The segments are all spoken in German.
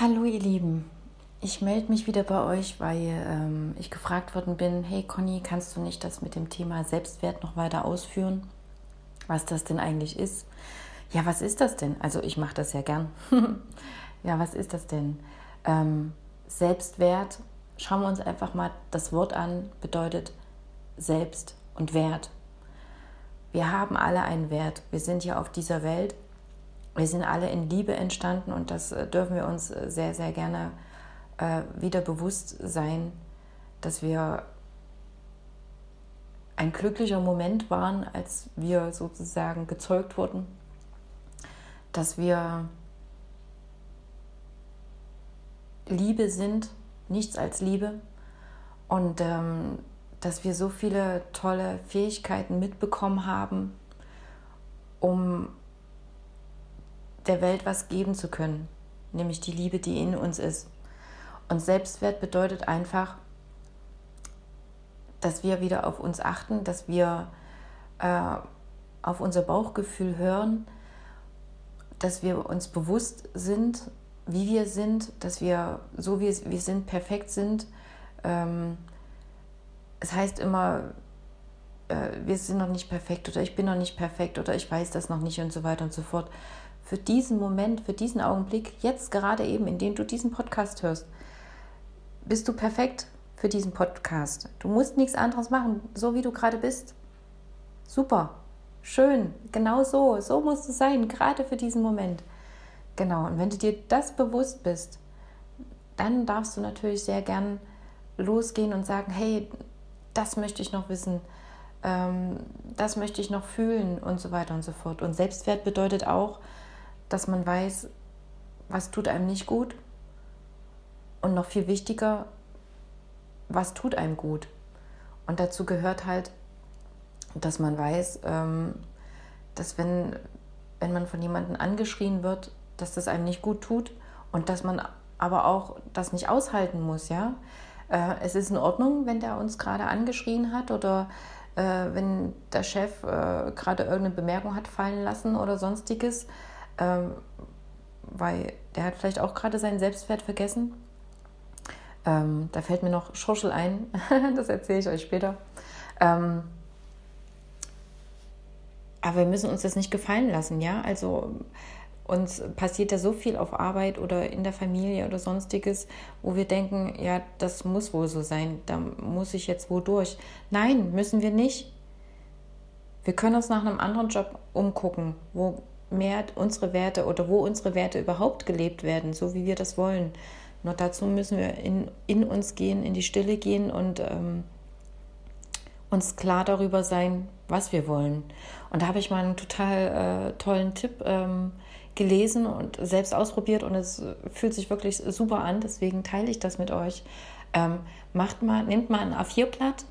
Hallo ihr Lieben, ich melde mich wieder bei euch, weil ähm, ich gefragt worden bin, hey Conny, kannst du nicht das mit dem Thema Selbstwert noch weiter ausführen, was das denn eigentlich ist? Ja, was ist das denn? Also ich mache das ja gern. ja, was ist das denn? Ähm, Selbstwert, schauen wir uns einfach mal das Wort an, bedeutet Selbst und Wert. Wir haben alle einen Wert. Wir sind hier auf dieser Welt wir sind alle in Liebe entstanden und das äh, dürfen wir uns äh, sehr, sehr gerne äh, wieder bewusst sein, dass wir ein glücklicher Moment waren, als wir sozusagen gezeugt wurden, dass wir Liebe sind, nichts als Liebe. Und ähm, dass wir so viele tolle Fähigkeiten mitbekommen haben, um der Welt was geben zu können, nämlich die Liebe, die in uns ist. Und Selbstwert bedeutet einfach, dass wir wieder auf uns achten, dass wir äh, auf unser Bauchgefühl hören, dass wir uns bewusst sind, wie wir sind, dass wir so wie wir sind perfekt sind. Ähm, es heißt immer, äh, wir sind noch nicht perfekt oder ich bin noch nicht perfekt oder ich weiß das noch nicht und so weiter und so fort für diesen Moment, für diesen Augenblick, jetzt gerade eben, in dem du diesen Podcast hörst, bist du perfekt für diesen Podcast. Du musst nichts anderes machen, so wie du gerade bist. Super, schön, genau so, so musst du sein, gerade für diesen Moment. Genau, und wenn du dir das bewusst bist, dann darfst du natürlich sehr gern losgehen und sagen, hey, das möchte ich noch wissen, ähm, das möchte ich noch fühlen und so weiter und so fort. Und Selbstwert bedeutet auch, dass man weiß, was tut einem nicht gut und noch viel wichtiger, was tut einem gut. Und dazu gehört halt, dass man weiß, ähm, dass wenn, wenn man von jemandem angeschrien wird, dass das einem nicht gut tut und dass man aber auch das nicht aushalten muss, ja. Äh, es ist in Ordnung, wenn der uns gerade angeschrien hat oder äh, wenn der Chef äh, gerade irgendeine Bemerkung hat fallen lassen oder sonstiges ähm, weil der hat vielleicht auch gerade seinen Selbstwert vergessen. Ähm, da fällt mir noch Schurschel ein, das erzähle ich euch später. Ähm, aber wir müssen uns das nicht gefallen lassen, ja? Also uns passiert ja so viel auf Arbeit oder in der Familie oder sonstiges, wo wir denken, ja, das muss wohl so sein, da muss ich jetzt wo durch. Nein, müssen wir nicht. Wir können uns nach einem anderen Job umgucken, wo mehr unsere Werte oder wo unsere Werte überhaupt gelebt werden, so wie wir das wollen. Nur dazu müssen wir in, in uns gehen, in die Stille gehen und ähm, uns klar darüber sein, was wir wollen. Und da habe ich mal einen total äh, tollen Tipp ähm, gelesen und selbst ausprobiert und es fühlt sich wirklich super an. Deswegen teile ich das mit euch. Ähm, macht mal, nehmt mal ein A4-Blatt,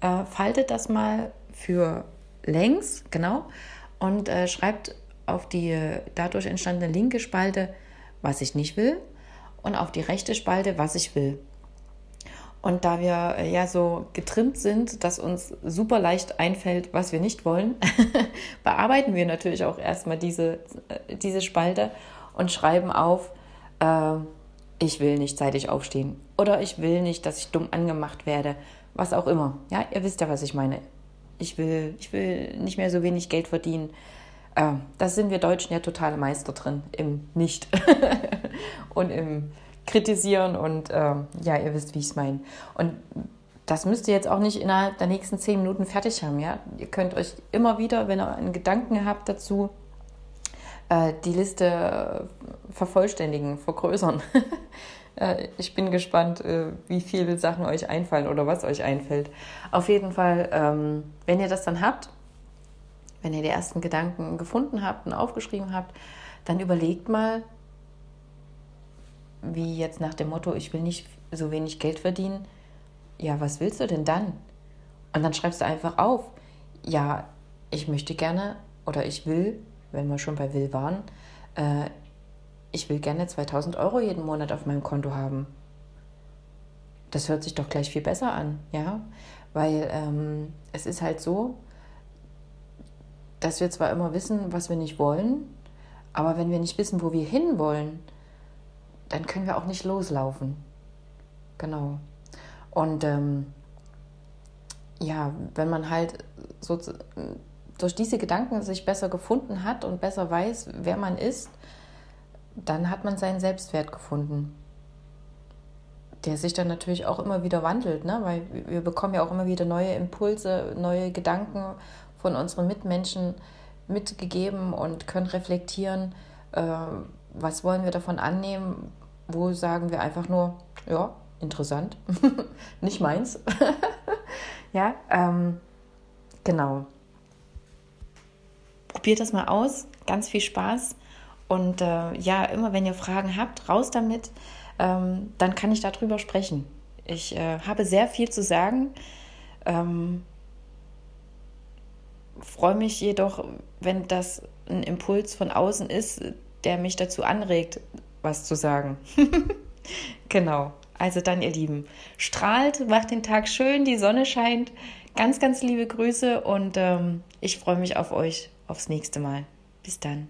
äh, faltet das mal für längs, genau, und äh, schreibt auf die dadurch entstandene linke Spalte, was ich nicht will, und auf die rechte Spalte, was ich will. Und da wir äh, ja so getrimmt sind, dass uns super leicht einfällt, was wir nicht wollen, bearbeiten wir natürlich auch erstmal diese, äh, diese Spalte und schreiben auf, äh, ich will nicht zeitig aufstehen oder ich will nicht, dass ich dumm angemacht werde, was auch immer. Ja, ihr wisst ja, was ich meine. Ich will, ich will nicht mehr so wenig Geld verdienen. Äh, da sind wir Deutschen ja totale Meister drin, im Nicht und im Kritisieren und äh, ja, ihr wisst, wie ich es meine. Und das müsst ihr jetzt auch nicht innerhalb der nächsten zehn Minuten fertig haben. Ja? Ihr könnt euch immer wieder, wenn ihr einen Gedanken habt dazu, äh, die Liste vervollständigen, vergrößern. Äh, ich bin gespannt, äh, wie viele Sachen euch einfallen oder was euch einfällt. Auf jeden Fall, ähm, wenn ihr das dann habt, wenn ihr die ersten Gedanken gefunden habt und aufgeschrieben habt, dann überlegt mal, wie jetzt nach dem Motto, ich will nicht so wenig Geld verdienen. Ja, was willst du denn dann? Und dann schreibst du einfach auf, ja, ich möchte gerne oder ich will, wenn wir schon bei will waren, äh, ich will gerne 2000 Euro jeden Monat auf meinem Konto haben. Das hört sich doch gleich viel besser an, ja, weil ähm, es ist halt so, dass wir zwar immer wissen, was wir nicht wollen, aber wenn wir nicht wissen, wo wir hinwollen, dann können wir auch nicht loslaufen. Genau. Und ähm, ja, wenn man halt so durch diese Gedanken sich besser gefunden hat und besser weiß, wer man ist, dann hat man seinen Selbstwert gefunden. Der sich dann natürlich auch immer wieder wandelt, ne? weil wir bekommen ja auch immer wieder neue Impulse, neue Gedanken von unseren Mitmenschen mitgegeben und können reflektieren, äh, was wollen wir davon annehmen, wo sagen wir einfach nur, ja, interessant, nicht meins. ja, ähm, genau. Probiert das mal aus, ganz viel Spaß. Und äh, ja, immer wenn ihr Fragen habt, raus damit, ähm, dann kann ich darüber sprechen. Ich äh, habe sehr viel zu sagen. Ähm, freue mich jedoch, wenn das ein Impuls von außen ist, der mich dazu anregt, was zu sagen. genau. Also dann, ihr Lieben, strahlt, macht den Tag schön, die Sonne scheint. Ganz, ganz liebe Grüße und ähm, ich freue mich auf euch aufs nächste Mal. Bis dann.